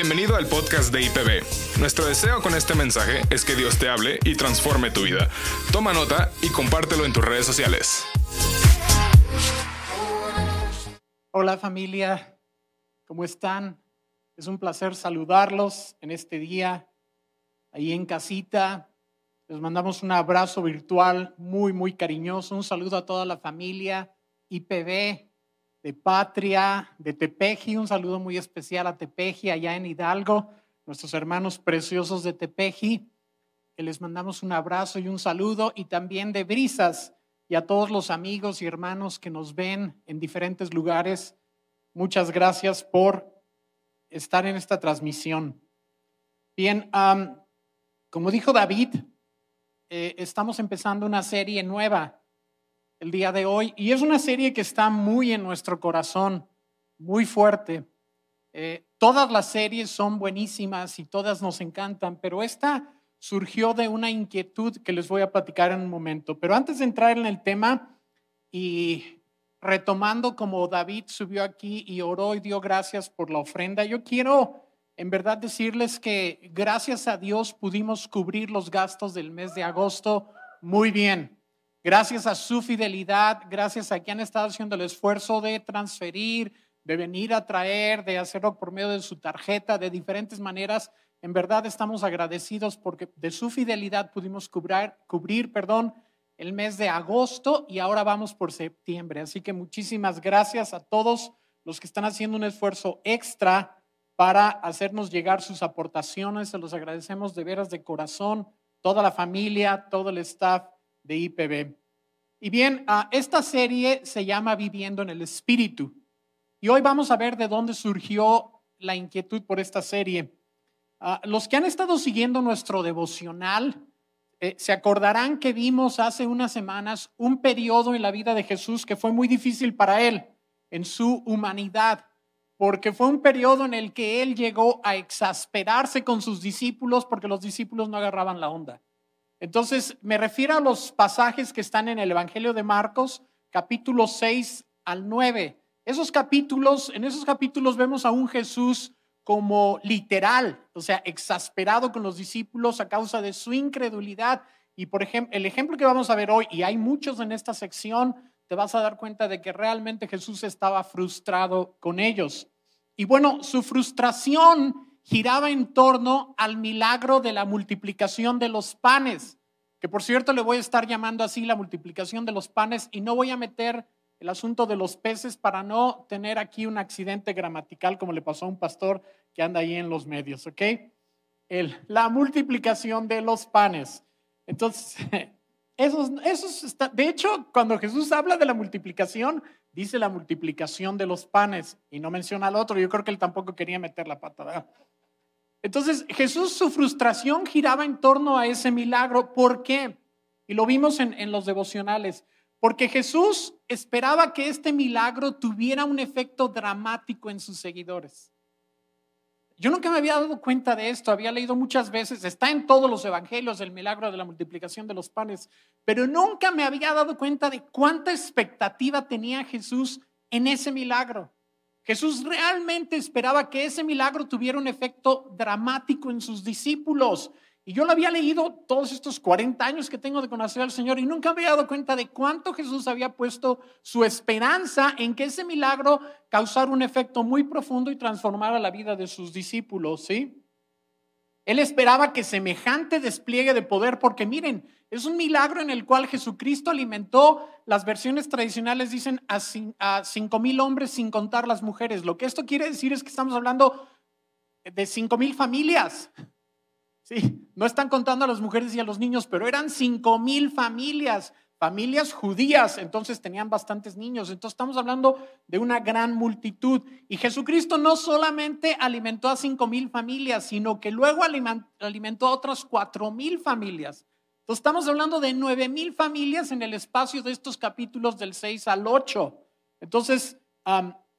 Bienvenido al podcast de IPB. Nuestro deseo con este mensaje es que Dios te hable y transforme tu vida. Toma nota y compártelo en tus redes sociales. Hola familia, ¿cómo están? Es un placer saludarlos en este día, ahí en casita. Les mandamos un abrazo virtual muy, muy cariñoso. Un saludo a toda la familia IPB de Patria, de Tepeji. Un saludo muy especial a Tepeji allá en Hidalgo, nuestros hermanos preciosos de Tepeji, que les mandamos un abrazo y un saludo. Y también de Brisas y a todos los amigos y hermanos que nos ven en diferentes lugares. Muchas gracias por estar en esta transmisión. Bien, como dijo David, eh, estamos empezando una serie nueva el día de hoy y es una serie que está muy en nuestro corazón, muy fuerte. Eh, todas las series son buenísimas y todas nos encantan, pero esta surgió de una inquietud que les voy a platicar en un momento. Pero antes de entrar en el tema y retomando como David subió aquí y oró y dio gracias por la ofrenda, yo quiero en verdad decirles que gracias a Dios pudimos cubrir los gastos del mes de agosto muy bien. Gracias a su fidelidad, gracias a que han estado haciendo el esfuerzo de transferir, de venir a traer, de hacerlo por medio de su tarjeta, de diferentes maneras. En verdad estamos agradecidos porque de su fidelidad pudimos cubrir, cubrir perdón, el mes de agosto y ahora vamos por septiembre. Así que muchísimas gracias a todos los que están haciendo un esfuerzo extra para hacernos llegar sus aportaciones. Se los agradecemos de veras de corazón, toda la familia, todo el staff de IPB. Y bien, ah, esta serie se llama Viviendo en el Espíritu. Y hoy vamos a ver de dónde surgió la inquietud por esta serie. Ah, los que han estado siguiendo nuestro devocional eh, se acordarán que vimos hace unas semanas un periodo en la vida de Jesús que fue muy difícil para él en su humanidad, porque fue un periodo en el que él llegó a exasperarse con sus discípulos porque los discípulos no agarraban la onda. Entonces, me refiero a los pasajes que están en el Evangelio de Marcos, capítulo 6 al 9. Esos capítulos, en esos capítulos vemos a un Jesús como literal, o sea, exasperado con los discípulos a causa de su incredulidad. Y por ejemplo, el ejemplo que vamos a ver hoy, y hay muchos en esta sección, te vas a dar cuenta de que realmente Jesús estaba frustrado con ellos. Y bueno, su frustración giraba en torno al milagro de la multiplicación de los panes, que por cierto le voy a estar llamando así la multiplicación de los panes y no voy a meter el asunto de los peces para no tener aquí un accidente gramatical como le pasó a un pastor que anda ahí en los medios, ¿ok? La multiplicación de los panes. Entonces, esos, esos está, de hecho, cuando Jesús habla de la multiplicación, dice la multiplicación de los panes y no menciona al otro. Yo creo que él tampoco quería meter la pata, ¿verdad? Entonces Jesús, su frustración giraba en torno a ese milagro. ¿Por qué? Y lo vimos en, los devocionales. Porque Jesús esperaba que este milagro tuviera un efecto dramático en sus seguidores. Yo nunca me había dado cuenta de esto, había leído muchas veces, está en todos los evangelios el milagro de la multiplicación de los panes, pero nunca me había dado cuenta de cuánta expectativa tenía Jesús en ese milagro. Jesús realmente esperaba que ese milagro tuviera un efecto dramático en sus discípulos. Y yo lo había leído todos estos 40 años que tengo de conocer al Señor y nunca me había dado cuenta de cuánto Jesús había puesto su esperanza en que ese milagro causara un efecto muy profundo y transformara la vida de sus discípulos, ¿sí? Él esperaba que semejante despliegue de poder, porque miren, es un milagro en el cual Jesucristo alimentó, las versiones tradicionales dicen a cinco mil hombres sin contar las mujeres. Lo que esto quiere decir es que estamos hablando de cinco mil familias. Sí, no están contando a las mujeres y a los niños, pero eran cinco mil familias familias judías, entonces tenían bastantes niños. Entonces estamos hablando de una gran multitud. Y Jesucristo no solamente alimentó a cinco mil familias, sino que luego alimentó a otras cuatro mil familias. Estamos hablando de nueve mil familias en el espacio de estos capítulos del 6 al 8. Entonces,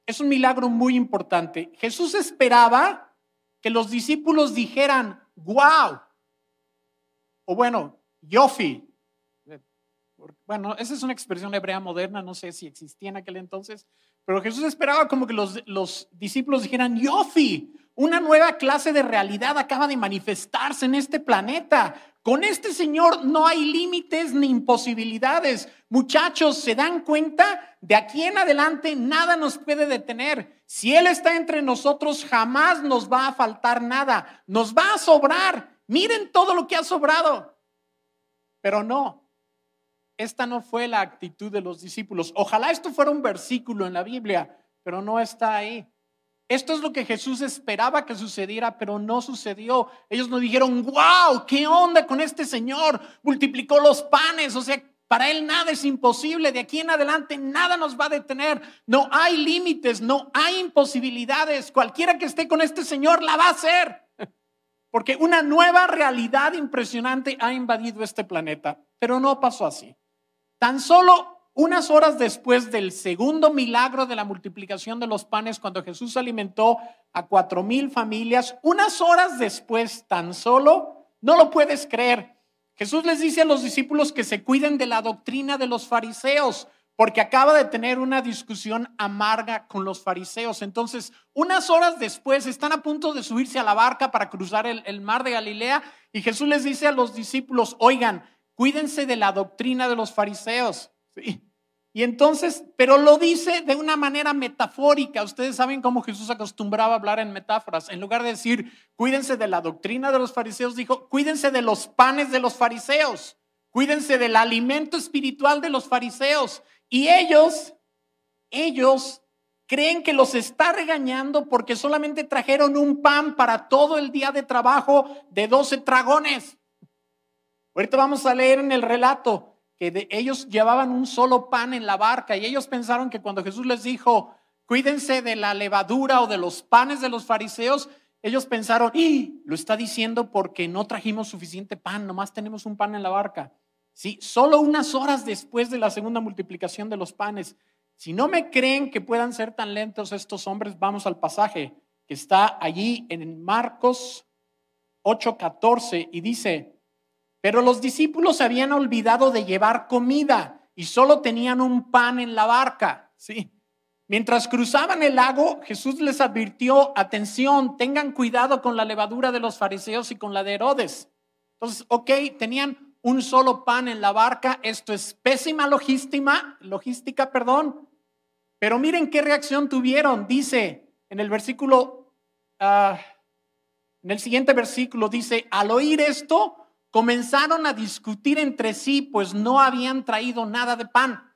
es un milagro muy importante. Jesús esperaba que los discípulos dijeran, wow, o bueno, yofi, bueno, esa es una expresión hebrea moderna, no sé si existía en aquel entonces, pero Jesús esperaba como que los, los discípulos dijeran, Yofi, Una nueva clase de realidad acaba de manifestarse en este planeta. Con este Señor no hay límites ni imposibilidades. Muchachos, ¿se dan cuenta? De aquí en adelante nada nos puede detener. Si Él está entre nosotros, jamás nos va a faltar nada. Nos va a sobrar. Miren todo lo que ha sobrado. Pero no, esta no fue la actitud de los discípulos. Ojalá esto fuera un versículo en la Biblia, pero no está ahí. Esto es lo que Jesús esperaba que sucediera, pero no sucedió. Ellos no dijeron, wow, ¿qué onda con este Señor? Multiplicó los panes, o sea, para Él nada es imposible. De aquí en adelante nada nos va a detener. No hay límites, no hay imposibilidades. Cualquiera que esté con este Señor la va a hacer. Porque una nueva realidad impresionante ha invadido este planeta. Pero no pasó así. Tan solo unas horas después del segundo milagro de la multiplicación de los panes, cuando Jesús alimentó a cuatro mil familias, unas horas después tan solo, no lo puedes creer. Jesús les dice a los discípulos que se cuiden de la doctrina de los fariseos, porque acaba de tener una discusión amarga con los fariseos. Entonces, unas horas después están a punto de subirse a la barca para cruzar el, mar de Galilea y Jesús les dice a los discípulos, oigan, cuídense de la doctrina de los fariseos. Y entonces, pero lo dice de una manera metafórica. Ustedes saben cómo Jesús acostumbraba a hablar en metáforas. En lugar de decir, cuídense de la doctrina de los fariseos, dijo, cuídense de los panes de los fariseos. Cuídense del alimento espiritual de los fariseos. Y ellos, ellos creen que los está regañando porque solamente trajeron un pan para todo el día de trabajo de 12 dragones. Ahorita vamos a leer en el relato que ellos llevaban un solo pan en la barca y ellos pensaron que cuando Jesús les dijo, cuídense de la levadura o de los panes de los fariseos, ellos pensaron, y lo está diciendo porque no trajimos suficiente pan, nomás tenemos un pan en la barca. Sí, solo unas horas después de la segunda multiplicación de los panes. Si no me creen que puedan ser tan lentos estos hombres, vamos al pasaje que está allí en Marcos 8:14 y dice, pero los discípulos se habían olvidado de llevar comida y solo tenían un pan en la barca. Sí. Mientras cruzaban el lago, Jesús les advirtió, atención, tengan cuidado con la levadura de los fariseos y con la de Herodes. Entonces, ok, tenían un solo pan en la barca, esto es pésima logística, logística, perdón. Pero miren qué reacción tuvieron, dice en el versículo, ah, en el siguiente versículo, dice, al oír esto, comenzaron a discutir entre sí, pues no habían traído nada de pan.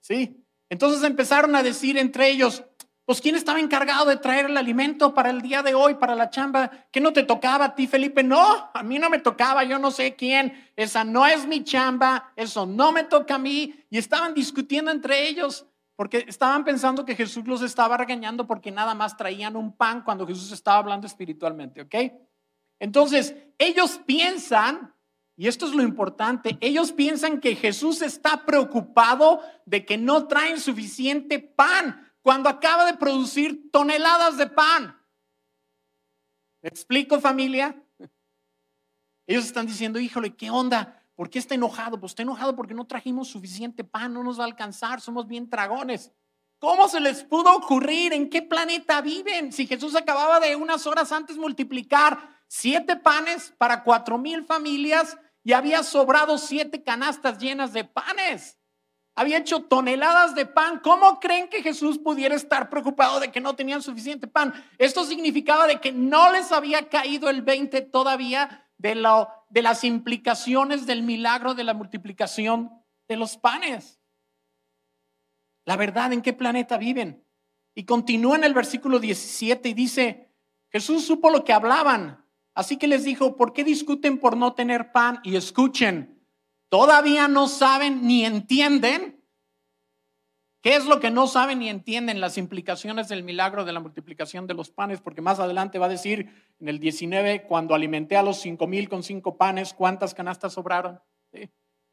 ¿Sí? Entonces empezaron a decir entre ellos, pues ¿quién estaba encargado de traer el alimento para el día de hoy, para la chamba? ¿Qué no te tocaba a ti, Felipe? No, a mí no me tocaba, yo no sé quién. Esa no es mi chamba, eso no me toca a mí. Y estaban discutiendo entre ellos porque estaban pensando que Jesús los estaba regañando porque nada más traían un pan cuando Jesús estaba hablando espiritualmente, ¿ok? Entonces, ellos piensan, y esto es lo importante, ellos piensan que Jesús está preocupado de que no traen suficiente pan cuando acaba de producir toneladas de pan. ¿Me explico familia? Ellos están diciendo, híjole, ¿qué onda? ¿Por qué está enojado? Pues está enojado porque no trajimos suficiente pan, no nos va a alcanzar, somos bien dragones. ¿Cómo se les pudo ocurrir? ¿En qué planeta viven? Si Jesús acababa de unas horas antes multiplicar siete panes para cuatro mil familias y había sobrado siete canastas llenas de panes. Había hecho toneladas de pan. ¿Cómo creen que Jesús pudiera estar preocupado de que no tenían suficiente pan? Esto significaba de que no les había caído el 20 todavía de, lo, de las implicaciones del milagro de la multiplicación de los panes. La verdad, ¿en qué planeta viven? Y continúa en el versículo 17 y dice, Jesús supo lo que hablaban Así que les dijo, ¿por qué discuten por no tener pan? Y escuchen, todavía no saben ni entienden. ¿Qué es lo que no saben ni entienden las implicaciones del milagro de la multiplicación de los panes? Porque más adelante va a decir en el 19, cuando alimenté a los cinco mil con cinco panes, ¿cuántas canastas sobraron?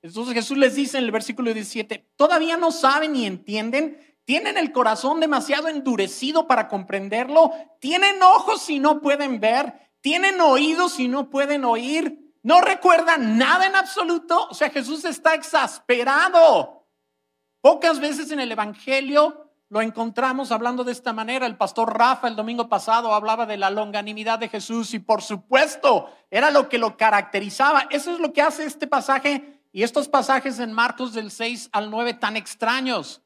Entonces Jesús les dice en el versículo 17, todavía no saben ni entienden, tienen el corazón demasiado endurecido para comprenderlo, tienen ojos y no pueden ver, tienen oídos y no pueden oír, no recuerdan nada en absoluto. O sea, Jesús está exasperado. Pocas veces en el Evangelio lo encontramos hablando de esta manera. El pastor Rafa el domingo pasado hablaba de la longanimidad de Jesús y por supuesto era lo que lo caracterizaba. Eso es lo que hace este pasaje y estos pasajes en Marcos del 6 al 9 tan extraños.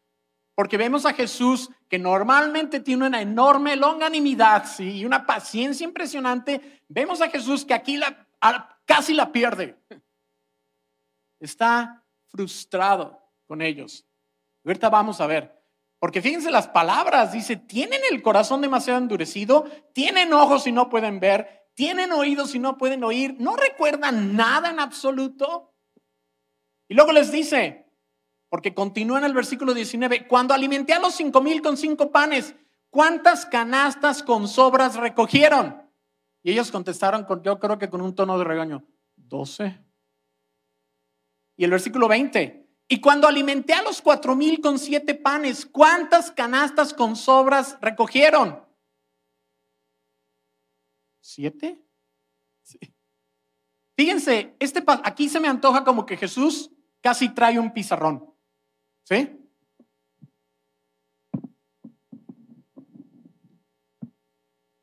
Porque vemos a Jesús que normalmente tiene una enorme longanimidad y una paciencia impresionante. Vemos a Jesús que aquí casi la pierde. Está frustrado con ellos. Ahorita vamos a ver. Porque fíjense las palabras, dice, tienen el corazón demasiado endurecido, tienen ojos y no pueden ver, tienen oídos y no pueden oír, no recuerdan nada en absoluto. Y luego les dice, porque continúa en el versículo 19, cuando alimenté a los cinco mil con cinco panes, ¿cuántas canastas con sobras recogieron? Y ellos contestaron, con, yo creo que con un tono de regaño, doce. Y el versículo 20, y cuando alimenté a los cuatro mil con siete panes, ¿cuántas canastas con sobras recogieron? ¿Siete? Fíjense, este, aquí se me antoja como que Jesús casi trae un pizarrón. ¿Sí?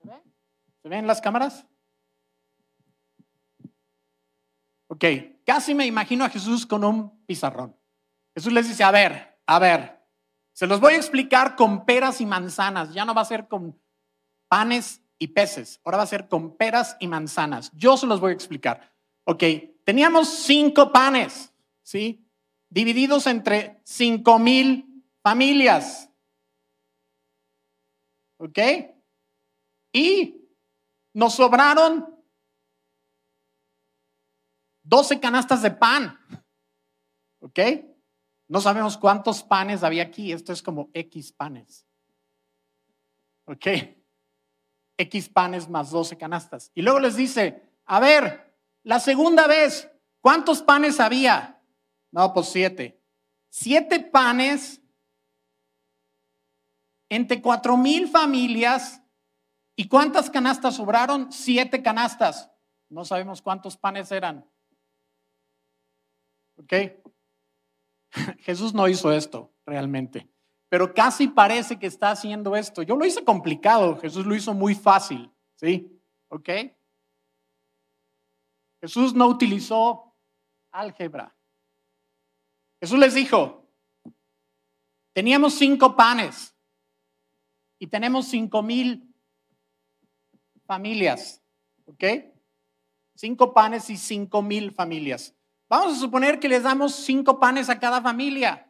¿Se ve? ¿Se ven las cámaras? Ok, casi me imagino a Jesús con un pizarrón. Jesús les dice, a ver, a ver, se los voy a explicar con peras y manzanas, ya no va a ser con panes y peces, ahora va a ser con peras y manzanas. Yo se los voy a explicar. Ok, teníamos cinco panes, ¿sí? Divididos entre cinco mil familias. ¿Ok? Y nos sobraron doce canastas de pan. ¿Ok? No sabemos cuántos panes había aquí. Esto es como X panes. ¿Ok? X panes más 12 canastas. Y luego les dice, a ver, la segunda vez, ¿cuántos panes había? No, pues siete. Siete panes entre cuatro mil familias. ¿Y cuántas canastas sobraron? Siete canastas. No sabemos cuántos panes eran. ¿Ok? Jesús no hizo esto realmente, pero casi parece que está haciendo esto. Yo lo hice complicado, Jesús lo hizo muy fácil, ¿sí? ¿Ok? Jesús no utilizó álgebra. Jesús les dijo, teníamos cinco panes y tenemos cinco mil familias, ¿ok? Cinco panes y cinco mil familias. Vamos a suponer que les damos cinco panes a cada familia.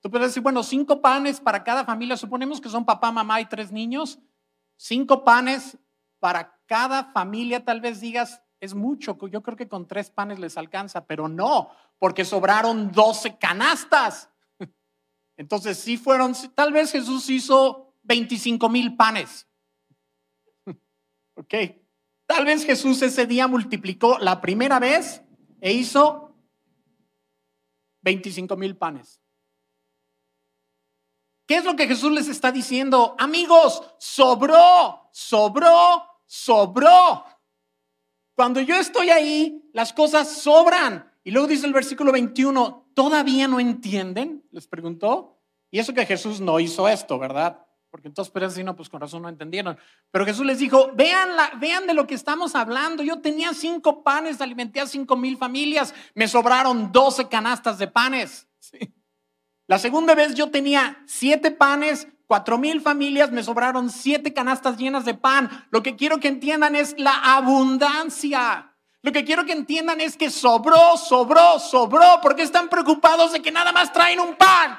Tú puedes decir, bueno, cinco panes para cada familia. Suponemos que son papá, mamá y tres niños. Cinco panes para cada familia, tal vez digas, es mucho. Yo creo que con tres panes les alcanza, pero no, porque sobraron doce canastas. Entonces, sí fueron, tal vez Jesús hizo 25 mil panes. Ok. Tal vez Jesús ese día multiplicó la primera vez e hizo 25 mil panes. ¿Qué es lo que Jesús les está diciendo? Amigos, sobró, sobró, sobró. Cuando yo estoy ahí, las cosas sobran. Y luego dice el versículo 21, ¿todavía no entienden? Les preguntó. Y eso que Jesús no hizo esto, ¿verdad? Porque entonces, pero no, pues con razón no entendieron. Pero Jesús les dijo, vean, la, vean de lo que estamos hablando. Yo tenía cinco panes, alimenté a cinco mil familias, me sobraron doce canastas de panes. La segunda vez yo tenía siete panes, cuatro mil familias, me sobraron siete canastas llenas de pan. Lo que quiero que entiendan es la abundancia. Lo que quiero que entiendan es que sobró, sobró, sobró, porque están preocupados de que nada más traen un pan.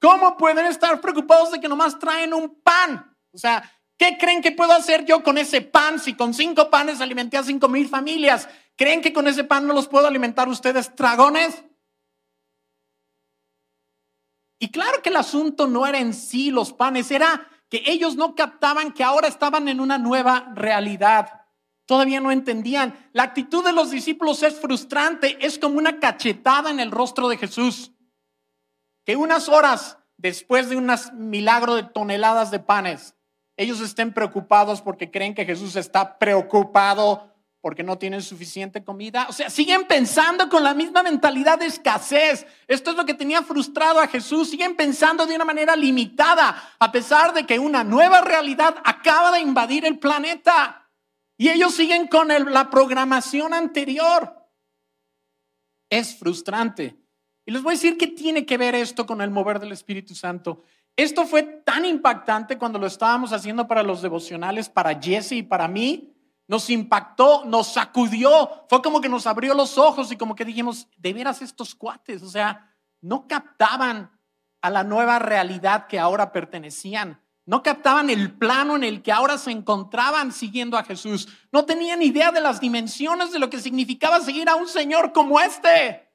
¿Cómo pueden estar preocupados de que nomás traen un pan? O sea, ¿qué creen que puedo hacer yo con ese pan si con cinco panes alimenté a cinco mil familias? ¿Creen que con ese pan no los puedo alimentar ustedes dragones? Y claro que el asunto no era en sí los panes, era que ellos no captaban que ahora estaban en una nueva realidad. Todavía no entendían. La actitud de los discípulos es frustrante, es como una cachetada en el rostro de Jesús que unas horas después de un milagro de toneladas de panes, ellos estén preocupados porque creen que Jesús está preocupado porque no tienen suficiente comida. O sea, siguen pensando con la misma mentalidad de escasez. Esto es lo que tenía frustrado a Jesús. Siguen pensando de una manera limitada, a pesar de que una nueva realidad acaba de invadir el planeta. Y ellos siguen con la programación anterior. Es frustrante. Y les voy a decir qué tiene que ver esto con el mover del Espíritu Santo. Esto fue tan impactante cuando lo estábamos haciendo para los devocionales, para Jesse y para mí. Nos impactó, nos sacudió, fue como que nos abrió los ojos y como que dijimos, de veras estos cuates, o sea, no captaban a la nueva realidad que ahora pertenecían. No captaban el plano en el que ahora se encontraban siguiendo a Jesús. No tenían idea de las dimensiones de lo que significaba seguir a un Señor como este.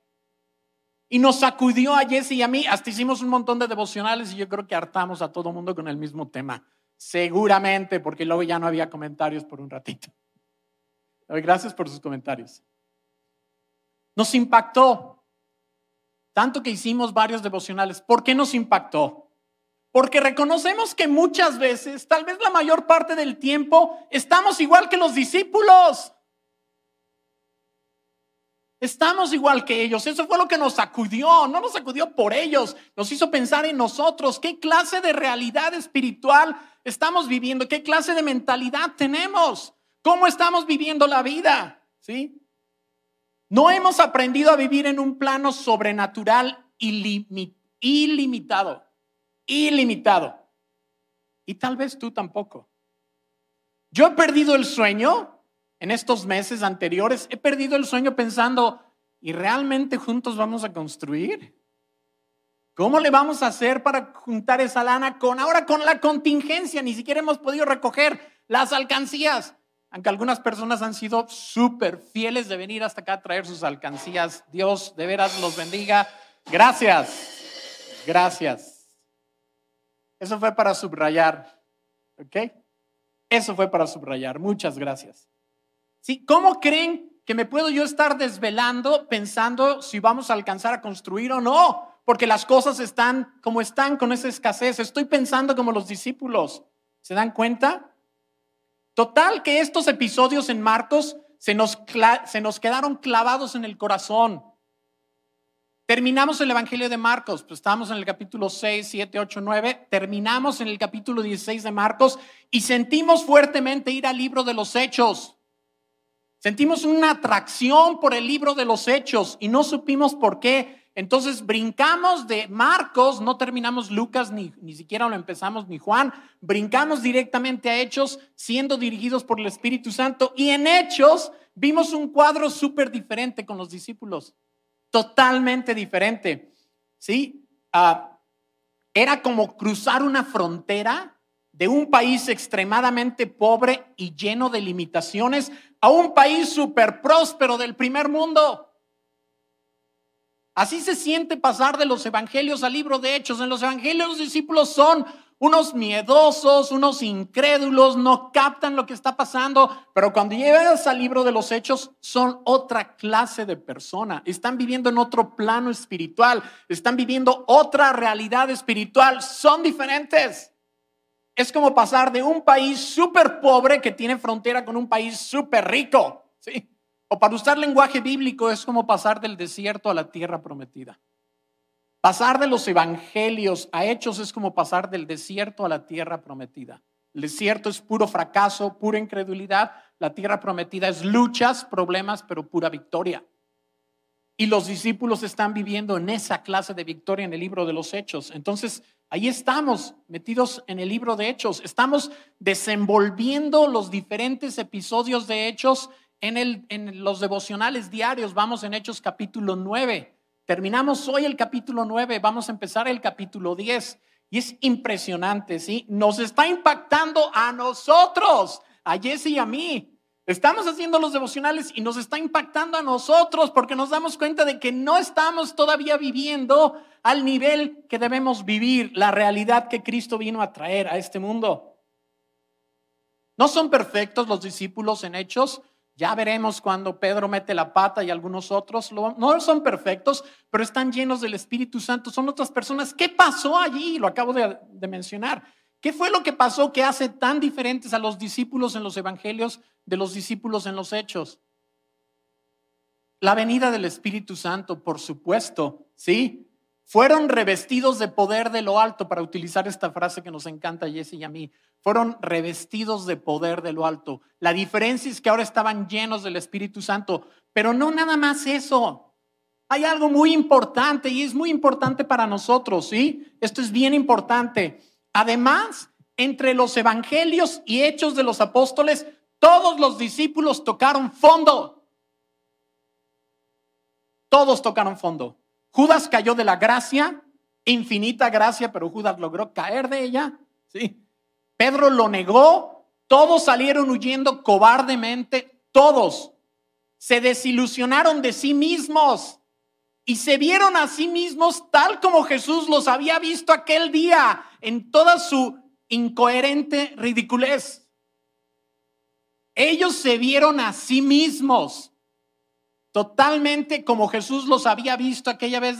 Y nos sacudió a Jesse y a mí. Hasta hicimos un montón de devocionales y yo creo que hartamos a todo mundo con el mismo tema. Seguramente, porque luego ya no había comentarios por un ratito. Gracias por sus comentarios. Nos impactó. Tanto que hicimos varios devocionales. ¿Por qué nos impactó? Porque reconocemos que muchas veces, tal vez la mayor parte del tiempo, estamos igual que los discípulos. Estamos igual que ellos. Eso fue lo que nos sacudió. No nos sacudió por ellos. Nos hizo pensar en nosotros. ¿Qué clase de realidad espiritual estamos viviendo? ¿Qué clase de mentalidad tenemos? ¿Cómo estamos viviendo la vida? ¿Sí? No hemos aprendido a vivir en un plano sobrenatural ilimitado. Ilimitado. Y tal vez tú tampoco. Yo he perdido el sueño en estos meses anteriores, he perdido el sueño pensando, ¿y realmente juntos vamos a construir? ¿Cómo le vamos a hacer para juntar esa lana con ahora con la contingencia? Ni siquiera hemos podido recoger las alcancías. Aunque algunas personas han sido súper fieles de venir hasta acá a traer sus alcancías. Dios de veras los bendiga. Gracias. Gracias. Eso fue para subrayar. ¿Ok? Eso fue para subrayar. Muchas gracias. ¿Cómo creen que me puedo yo estar desvelando pensando si vamos a alcanzar a construir o no? Porque las cosas están como están con esa escasez. Estoy pensando como los discípulos. ¿Se dan cuenta? Total que estos episodios en Marcos se nos, se nos quedaron clavados en el corazón. Terminamos el Evangelio de Marcos, pues estamos en el capítulo 6, 7, 8, 9, terminamos en el capítulo 16 de Marcos y sentimos fuertemente ir al libro de los hechos. Sentimos una atracción por el libro de los hechos y no supimos por qué. Entonces brincamos de Marcos, no terminamos Lucas, ni, ni siquiera lo empezamos ni Juan, brincamos directamente a Hechos, siendo dirigidos por el Espíritu Santo. Y en Hechos vimos un cuadro súper diferente con los discípulos, totalmente diferente. ¿Sí? Ah, era como cruzar una frontera de un país extremadamente pobre y lleno de limitaciones a un país súper próspero del primer mundo. Así se siente pasar de los evangelios al libro de Hechos. En los evangelios los discípulos son unos miedosos, unos incrédulos, no captan lo que está pasando, pero cuando llegas al libro de los Hechos son otra clase de persona. Están viviendo en otro plano espiritual, están viviendo otra realidad espiritual, son diferentes. Es como pasar de un país súper pobre que tiene frontera con un país súper rico. ¿sí? O para usar lenguaje bíblico es como pasar del desierto a la tierra prometida. Pasar de los evangelios a hechos es como pasar del desierto a la tierra prometida. El desierto es puro fracaso, pura incredulidad. La tierra prometida es luchas, problemas, pero pura victoria. Y los discípulos están viviendo en esa clase de victoria en el libro de los Hechos. Entonces, ahí estamos metidos en el libro de Hechos. Estamos desenvolviendo los diferentes episodios de Hechos en, los devocionales diarios. Vamos en Hechos capítulo 9. Terminamos hoy el capítulo 9. Vamos a empezar el capítulo 10. Y es impresionante, ¿sí? Nos está impactando a nosotros, a Jesse y a mí. Estamos haciendo los devocionales y nos está impactando a nosotros porque nos damos cuenta de que no estamos todavía viviendo al nivel que debemos vivir, la realidad que Cristo vino a traer a este mundo. No son perfectos los discípulos en hechos. Ya veremos cuando Pedro mete la pata y algunos otros. No son perfectos, pero están llenos del Espíritu Santo. Son otras personas. ¿Qué pasó allí? Lo acabo de, mencionar. ¿Qué fue lo que pasó que hace tan diferentes a los discípulos en los evangelios de los discípulos en los hechos? La venida del Espíritu Santo, por supuesto, ¿sí? Fueron revestidos de poder de lo alto, para utilizar esta frase que nos encanta a Jesse y a mí. Fueron revestidos de poder de lo alto. La diferencia es que ahora estaban llenos del Espíritu Santo, pero no nada más eso. Hay algo muy importante y es muy importante para nosotros, ¿sí? Esto es bien importante. Además, entre los evangelios y hechos de los apóstoles, todos los discípulos tocaron fondo. Todos tocaron fondo. Judas cayó de la gracia, infinita gracia, pero Judas logró caer de ella. Sí. Pedro lo negó, todos salieron huyendo cobardemente, todos se desilusionaron de sí mismos y se vieron a sí mismos tal como Jesús los había visto aquel día en toda su incoherente ridiculez. Ellos se vieron a sí mismos totalmente como Jesús los había visto aquella vez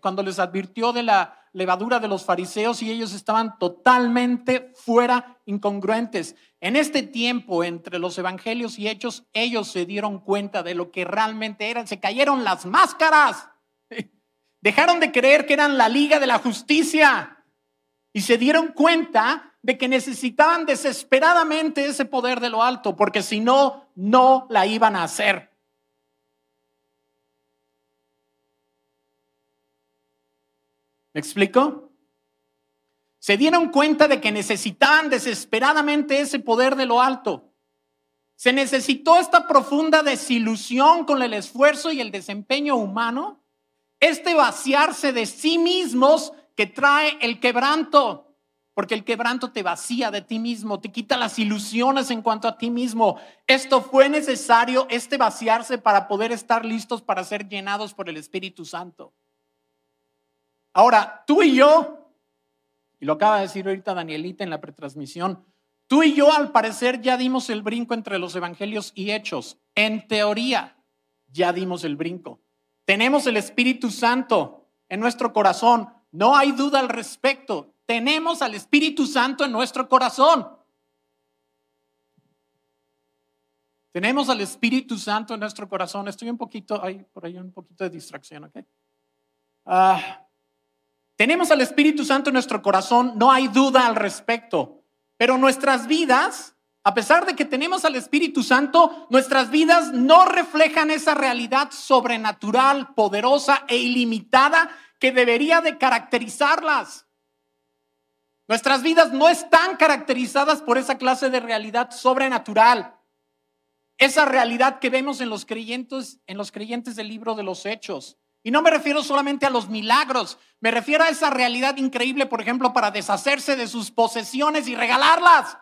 cuando les advirtió de la levadura de los fariseos y ellos estaban totalmente fuera, incongruentes. En este tiempo entre los evangelios y hechos, ellos se dieron cuenta de lo que realmente eran, se cayeron las máscaras, dejaron de creer que eran la liga de la justicia y se dieron cuenta de que necesitaban desesperadamente ese poder de lo alto, porque si no, no la iban a hacer. ¿Me explico? Se dieron cuenta de que necesitaban desesperadamente ese poder de lo alto. Se necesitó esta profunda desilusión con el esfuerzo y el desempeño humano, este vaciarse de sí mismos que trae el quebranto, porque el quebranto te vacía de ti mismo, te quita las ilusiones en cuanto a ti mismo. Esto fue necesario, este vaciarse para poder estar listos para ser llenados por el Espíritu Santo. Ahora, tú y yo, y lo acaba de decir ahorita Danielita en la pretransmisión, tú y yo al parecer ya dimos el brinco entre los evangelios y hechos. En teoría, ya dimos el brinco. Tenemos el Espíritu Santo en nuestro corazón. No hay duda al respecto. Tenemos al Espíritu Santo en nuestro corazón. Tenemos al Espíritu Santo en nuestro corazón. Estoy un poquito, hay por ahí un poquito de distracción, ¿ok? Ah, tenemos al Espíritu Santo en nuestro corazón, no hay duda al respecto, pero nuestras vidas, a pesar de que tenemos al Espíritu Santo, nuestras vidas no reflejan esa realidad sobrenatural, poderosa e ilimitada que debería de caracterizarlas. Nuestras vidas no están caracterizadas por esa clase de realidad sobrenatural. Esa realidad que vemos en los creyentes, en los creyentes del libro de los Hechos. Y no me refiero solamente a los milagros, me refiero a esa realidad increíble, por ejemplo, para deshacerse de sus posesiones y regalarlas.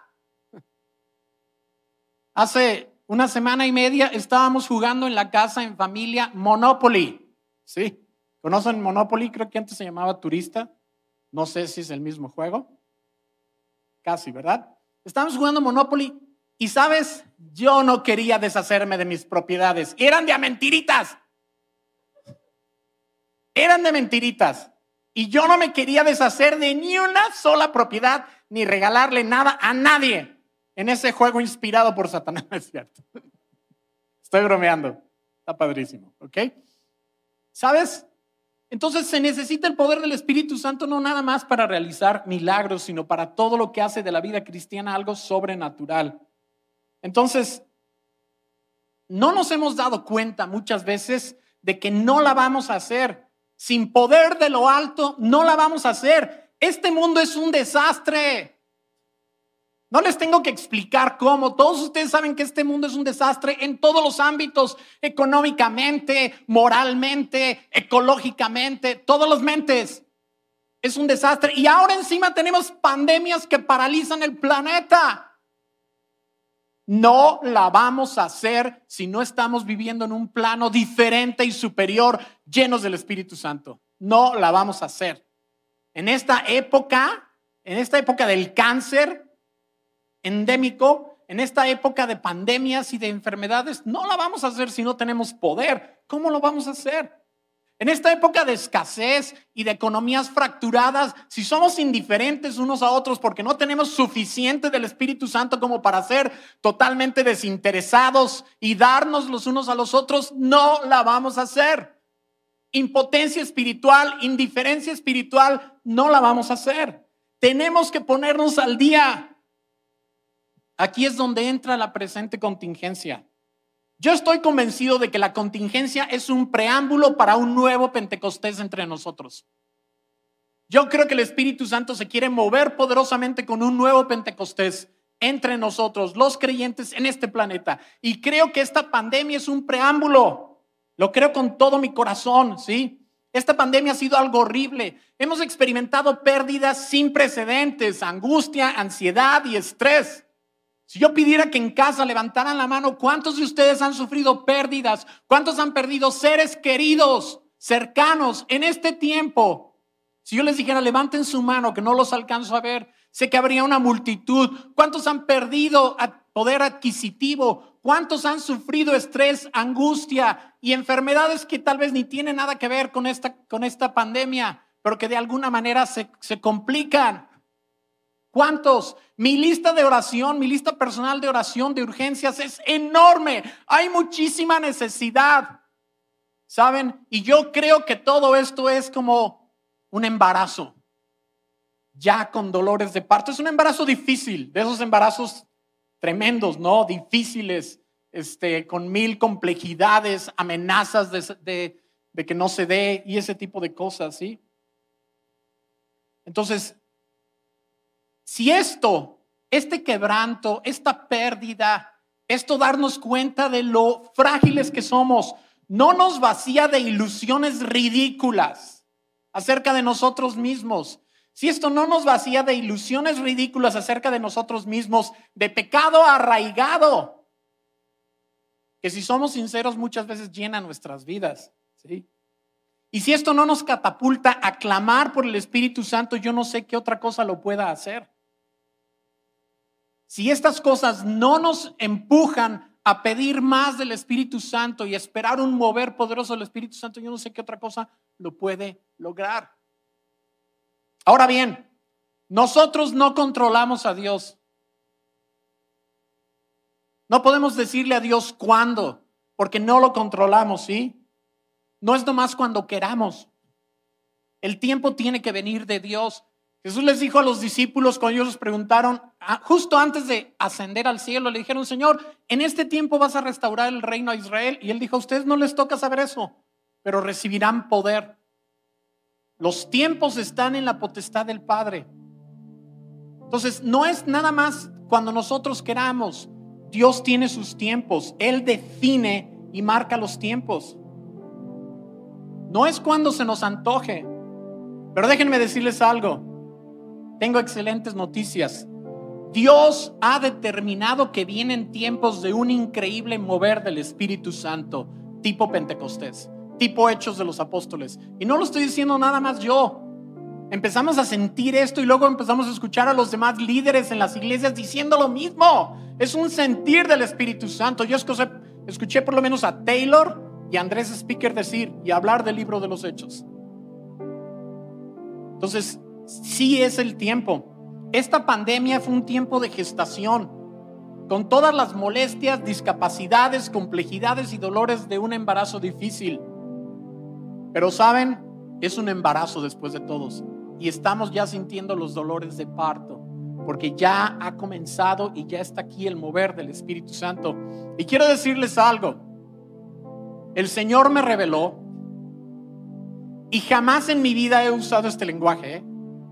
Hace una semana y media estábamos jugando en la casa en familia Monopoly. ¿Sí? ¿Conocen Monopoly? Creo que antes se llamaba Turista. No sé si es el mismo juego. Casi, ¿verdad? Estábamos jugando Monopoly y, ¿sabes? Yo no quería deshacerme de mis propiedades. Eran de mentiritas eran de mentiritas. Y yo no me quería deshacer de ni una sola propiedad ni regalarle nada a nadie en ese juego inspirado por Satanás, es cierto. Estoy bromeando. Está padrísimo, ¿ok? ¿Sabes? Entonces se necesita el poder del Espíritu Santo no nada más para realizar milagros, sino para todo lo que hace de la vida cristiana algo sobrenatural. Entonces, no nos hemos dado cuenta muchas veces de que no la vamos a hacer sin poder de lo alto, no la vamos a hacer. Este mundo es un desastre. No les tengo que explicar cómo. Todos ustedes saben que este mundo es un desastre en todos los ámbitos, económicamente, moralmente, ecológicamente, todos los mentes. Es un desastre. Y ahora encima tenemos pandemias que paralizan el planeta. No la vamos a hacer si no estamos viviendo en un plano diferente y superior, llenos del Espíritu Santo. No la vamos a hacer. En esta época, en esta época del cáncer endémico, en esta época de pandemias y de enfermedades, no la vamos a hacer si no tenemos poder. ¿Cómo lo vamos a hacer? En esta época de escasez y de economías fracturadas, si somos indiferentes unos a otros porque no tenemos suficiente del Espíritu Santo como para ser totalmente desinteresados y darnos los unos a los otros, no la vamos a hacer. Impotencia espiritual, indiferencia espiritual, no la vamos a hacer. Tenemos que ponernos al día. Aquí es donde entra la presente contingencia. Yo estoy convencido de que la contingencia es un preámbulo para un nuevo Pentecostés entre nosotros. Yo creo que el Espíritu Santo se quiere mover poderosamente con un nuevo Pentecostés entre nosotros, los creyentes en este planeta. Y creo que esta pandemia es un preámbulo. Lo creo con todo mi corazón, ¿sí? Esta pandemia ha sido algo horrible. Hemos experimentado pérdidas sin precedentes, angustia, ansiedad y estrés. Si yo pidiera que en casa levantaran la mano, ¿cuántos de ustedes han sufrido pérdidas? ¿Cuántos han perdido seres queridos, cercanos en este tiempo? Si yo les dijera, levanten su mano, que no los alcanzo a ver, sé que habría una multitud. ¿Cuántos han perdido poder adquisitivo? ¿Cuántos han sufrido estrés, angustia y enfermedades que tal vez ni tienen nada que ver con esta, con esta pandemia, pero que de alguna manera se, se complican? ¿Cuántos? Mi lista de oración, mi lista personal de oración de urgencias es enorme. Hay muchísima necesidad. ¿Saben? Y yo creo que todo esto es como un embarazo. Ya con dolores de parto. Es un embarazo difícil, de esos embarazos tremendos, ¿no? Difíciles, este, con mil complejidades, amenazas de, de que no se dé y ese tipo de cosas, ¿sí? Entonces, si esto, este quebranto, esta pérdida, esto darnos cuenta de lo frágiles que somos, no nos vacía de ilusiones ridículas acerca de nosotros mismos, si esto no nos vacía de ilusiones ridículas acerca de nosotros mismos, de pecado arraigado, que si somos sinceros muchas veces llena nuestras vidas, ¿sí? Y si esto no nos catapulta a clamar por el Espíritu Santo, yo no sé qué otra cosa lo pueda hacer. Si estas cosas no nos empujan a pedir más del Espíritu Santo y esperar un mover poderoso del Espíritu Santo, yo no sé qué otra cosa lo puede lograr. Ahora bien, nosotros no controlamos a Dios. No podemos decirle a Dios cuándo, porque no lo controlamos, ¿sí? No es nomás cuando queramos. El tiempo tiene que venir de Dios. Jesús les dijo a los discípulos cuando ellos les preguntaron, ah, justo antes de ascender al cielo, le dijeron, Señor, en este tiempo vas a restaurar el reino a Israel. Y él dijo, a ustedes no les toca saber eso, pero recibirán poder. Los tiempos están en la potestad del Padre. Entonces, no es nada más cuando nosotros queramos. Dios tiene sus tiempos. Él define y marca los tiempos. No es cuando se nos antoje. Pero déjenme decirles algo. Tengo excelentes noticias. Dios ha determinado que vienen tiempos de un increíble mover del Espíritu Santo, tipo Pentecostés, tipo Hechos de los Apóstoles. Y no lo estoy diciendo nada más yo. Empezamos a sentir esto y luego empezamos a escuchar a los demás líderes en las iglesias diciendo lo mismo. Es un sentir del Espíritu Santo. Yo escuché, escuché por lo menos a Taylor y a Andrés Speaker decir y hablar del libro de los Hechos. Entonces, sí es el tiempo. Esta pandemia fue un tiempo de gestación, con todas las molestias, discapacidades, complejidades y dolores de un embarazo difícil. Pero saben, es un embarazo después de todos. Y estamos ya sintiendo los dolores de parto, porque ya ha comenzado y ya está aquí el mover del Espíritu Santo. Y quiero decirles algo. El Señor me reveló, y jamás en mi vida he usado este lenguaje, ¿eh?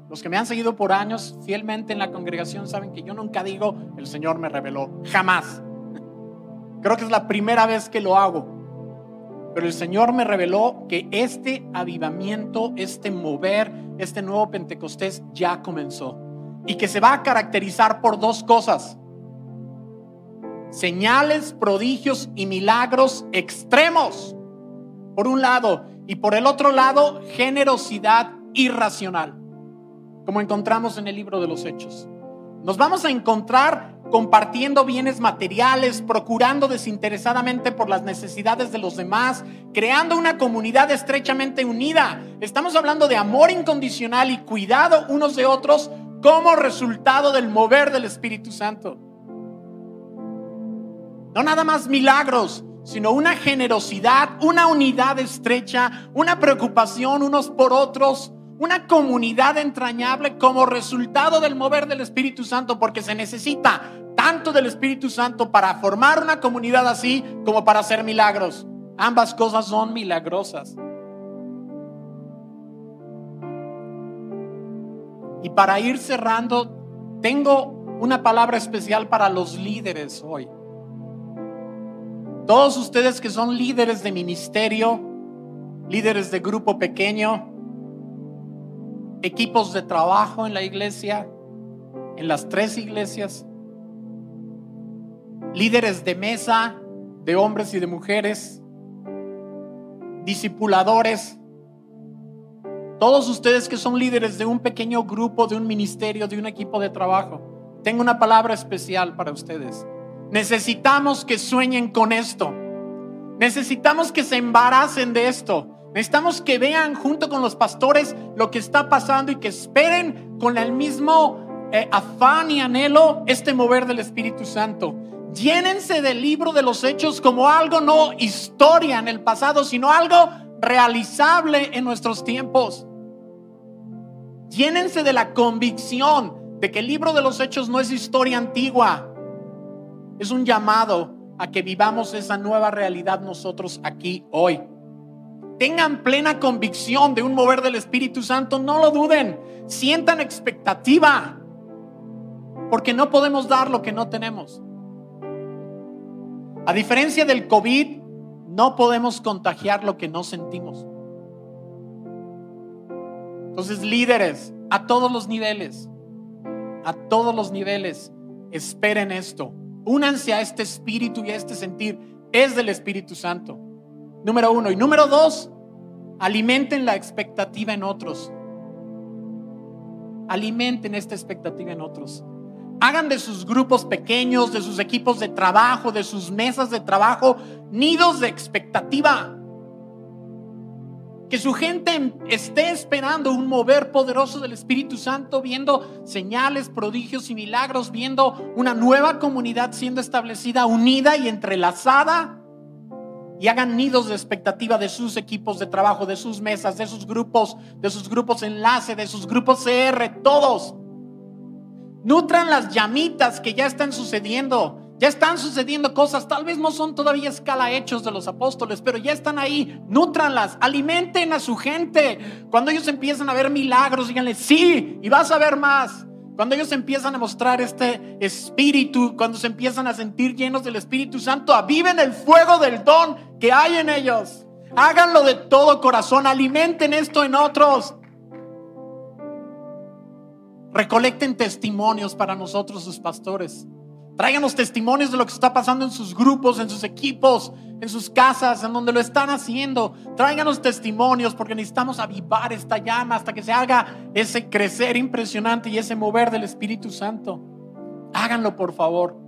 Los que me han seguido por años fielmente en la congregación saben que yo nunca digo, el Señor me reveló, jamás. Creo que es la primera vez que lo hago. Pero el Señor me reveló que este avivamiento, este mover, este nuevo Pentecostés ya comenzó. Y que se va a caracterizar por dos cosas. Señales, prodigios y milagros extremos, por un lado. Y por el otro lado, generosidad irracional como encontramos en el libro de los Hechos. Nos vamos a encontrar compartiendo bienes materiales, procurando desinteresadamente por las necesidades de los demás, creando una comunidad estrechamente unida. Estamos hablando de amor incondicional y cuidado unos de otros como resultado del mover del Espíritu Santo. No nada más milagros, sino una generosidad, una unidad estrecha, una preocupación unos por otros, una comunidad entrañable como resultado del mover del Espíritu Santo, porque se necesita tanto del Espíritu Santo para formar una comunidad así como para hacer milagros. Ambas cosas son milagrosas. Y para ir cerrando, tengo una palabra especial para los líderes hoy. Todos ustedes que son líderes de ministerio, líderes de grupo pequeño, equipos de trabajo en la iglesia, en las tres iglesias, líderes de mesa, de hombres y de mujeres, discipuladores, todos ustedes que son líderes de un pequeño grupo, de un ministerio, de un equipo de trabajo, tengo una palabra especial para ustedes. Necesitamos que sueñen con esto. Necesitamos que se embaracen de esto. Necesitamos que vean junto con los pastores lo que está pasando y que esperen con el mismo eh, afán y anhelo este mover del Espíritu Santo. Llénense del libro de los hechos como algo no historia en el pasado, sino algo realizable en nuestros tiempos. Llénense de la convicción de que el libro de los hechos no es historia antigua, es un llamado a que vivamos esa nueva realidad nosotros aquí hoy. Tengan plena convicción de un mover del Espíritu Santo, no lo duden, sientan expectativa, porque no podemos dar lo que no tenemos. A diferencia del COVID, no podemos contagiar lo que no sentimos. Entonces, líderes, a todos los niveles, a todos los niveles, esperen esto. Únanse a este espíritu y a este sentir. Es del Espíritu Santo. Número uno. Y número dos, alimenten la expectativa en otros. Alimenten esta expectativa en otros. Hagan de sus grupos pequeños, de sus equipos de trabajo, de sus mesas de trabajo, nidos de expectativa. Que su gente esté esperando un mover poderoso del Espíritu Santo, viendo señales, prodigios y milagros, viendo una nueva comunidad siendo establecida, unida y entrelazada. Y hagan nidos de expectativa de sus equipos de trabajo, de sus mesas, de sus grupos, de sus grupos enlace, de sus grupos CR, todos. Nutran las llamitas que ya están sucediendo ya están sucediendo cosas, tal vez no son todavía escala hechos de los apóstoles, pero ya están ahí. Nútranlas, alimenten a su gente. Cuando ellos empiezan a ver milagros, díganle, sí, y vas a ver más. Cuando ellos empiezan a mostrar este espíritu, cuando se empiezan a sentir llenos del Espíritu Santo, aviven el fuego del don que hay en ellos. Háganlo de todo corazón, alimenten esto en otros. Recolecten testimonios para nosotros, sus pastores. Tráiganos testimonios de lo que está pasando en sus grupos, en sus equipos, en sus casas, en donde lo están haciendo. Tráiganos testimonios porque necesitamos avivar esta llama hasta que se haga ese crecer impresionante y ese mover del Espíritu Santo. Háganlo, por favor.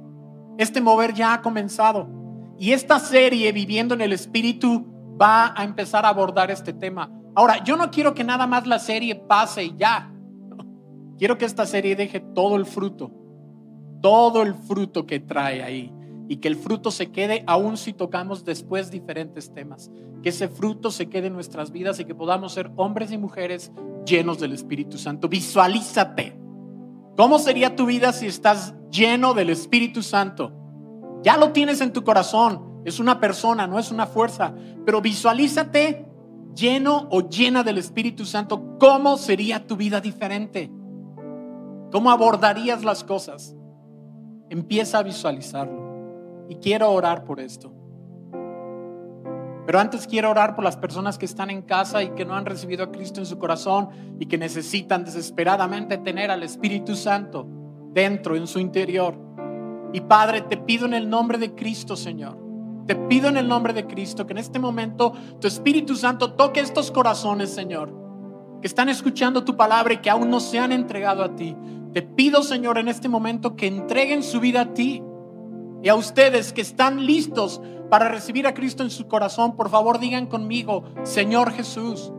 Este mover ya ha comenzado. Y esta serie, Viviendo en el Espíritu, va a empezar a abordar este tema. Ahora, yo no quiero que nada más la serie pase y ya. Quiero que esta serie deje todo el fruto todo el fruto que trae ahí y que el fruto se quede aún si tocamos después diferentes temas. Que ese fruto se quede en nuestras vidas y que podamos ser hombres y mujeres llenos del Espíritu Santo. Visualízate. ¿Cómo sería tu vida si estás lleno del Espíritu Santo? Ya lo tienes en tu corazón. Es una persona, no es una fuerza. Pero visualízate lleno o llena del Espíritu Santo. ¿Cómo sería tu vida diferente? ¿Cómo abordarías las cosas? Empieza a visualizarlo. Y quiero orar por esto. Pero antes quiero orar por las personas que están en casa y que no han recibido a Cristo en su corazón y que necesitan desesperadamente tener al Espíritu Santo dentro, en su interior. Y Padre, te pido en el nombre de Cristo, Señor. Te pido en el nombre de Cristo que en este momento tu Espíritu Santo toque estos corazones, Señor, que están escuchando tu palabra y que aún no se han entregado a ti. Te pido, Señor, en este momento que entreguen su vida a ti. Y a ustedes que están listos para recibir a Cristo en su corazón, por favor digan conmigo, Señor Jesús,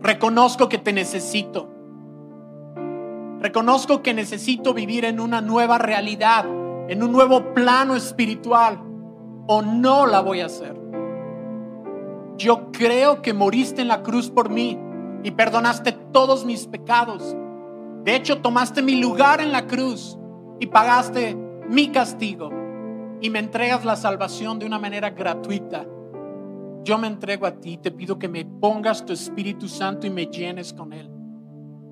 reconozco que te necesito. Reconozco que necesito vivir en una nueva realidad, en un nuevo plano espiritual, o no la voy a hacer. Yo creo que moriste en la cruz por mí y perdonaste todos mis pecados. De hecho, tomaste mi lugar en la cruz y pagaste mi castigo y me entregas la salvación de una manera gratuita. Yo me entrego a ti, te pido que me pongas tu Espíritu Santo y me llenes con él.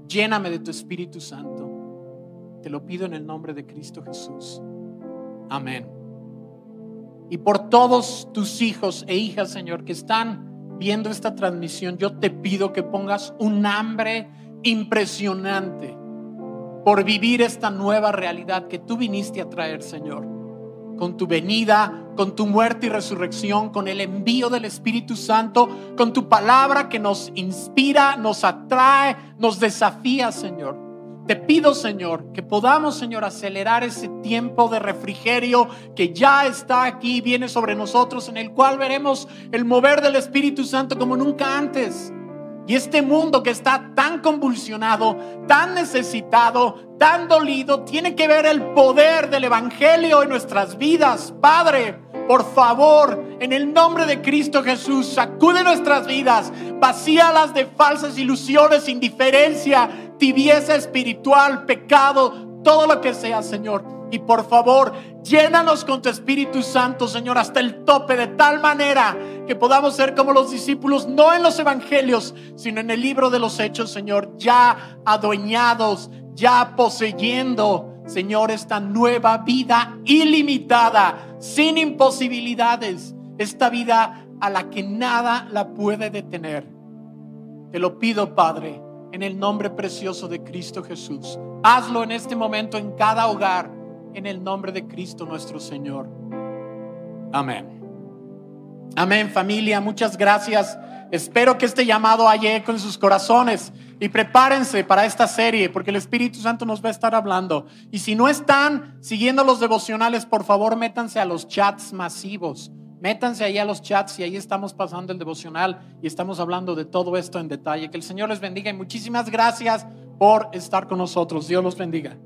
Lléname de tu Espíritu Santo. Te lo pido en el nombre de Cristo Jesús. Amén. Y por todos tus hijos e hijas, Señor, que están viendo esta transmisión, yo te pido que pongas un hambre impresionante por vivir esta nueva realidad que tú viniste a traer, Señor. Con tu venida, con tu muerte y resurrección, con el envío del Espíritu Santo, con tu palabra que nos inspira, nos atrae, nos desafía, Señor. Te pido, Señor, que podamos, Señor, acelerar ese tiempo de refrigerio que ya está aquí, viene sobre nosotros, en el cual veremos el mover del Espíritu Santo como nunca antes. Y este mundo que está tan convulsionado, tan necesitado, tan dolido, tiene que ver el poder del Evangelio en nuestras vidas. Padre, por favor, en el nombre de Cristo Jesús, sacude nuestras vidas, vacíalas de falsas ilusiones, indiferencia, tibieza espiritual, pecado, todo lo que sea, Señor. Y por favor, llénanos con tu Espíritu Santo, Señor, hasta el tope, de tal manera que podamos ser como los discípulos, no en los evangelios, sino en el libro de los hechos, Señor, ya adueñados, ya poseyendo, Señor, esta nueva vida ilimitada, sin imposibilidades, esta vida a la que nada la puede detener. Te lo pido, Padre, en el nombre precioso de Cristo Jesús. Hazlo en este momento en cada hogar en el nombre de Cristo nuestro Señor. Amén. Amén familia, muchas gracias. Espero que este llamado haya eco en sus corazones y prepárense para esta serie porque el Espíritu Santo nos va a estar hablando. Y si no están siguiendo los devocionales, por favor métanse a los chats masivos. Métanse ahí a los chats y ahí estamos pasando el devocional y estamos hablando de todo esto en detalle. Que el Señor les bendiga y muchísimas gracias por estar con nosotros. Dios los bendiga.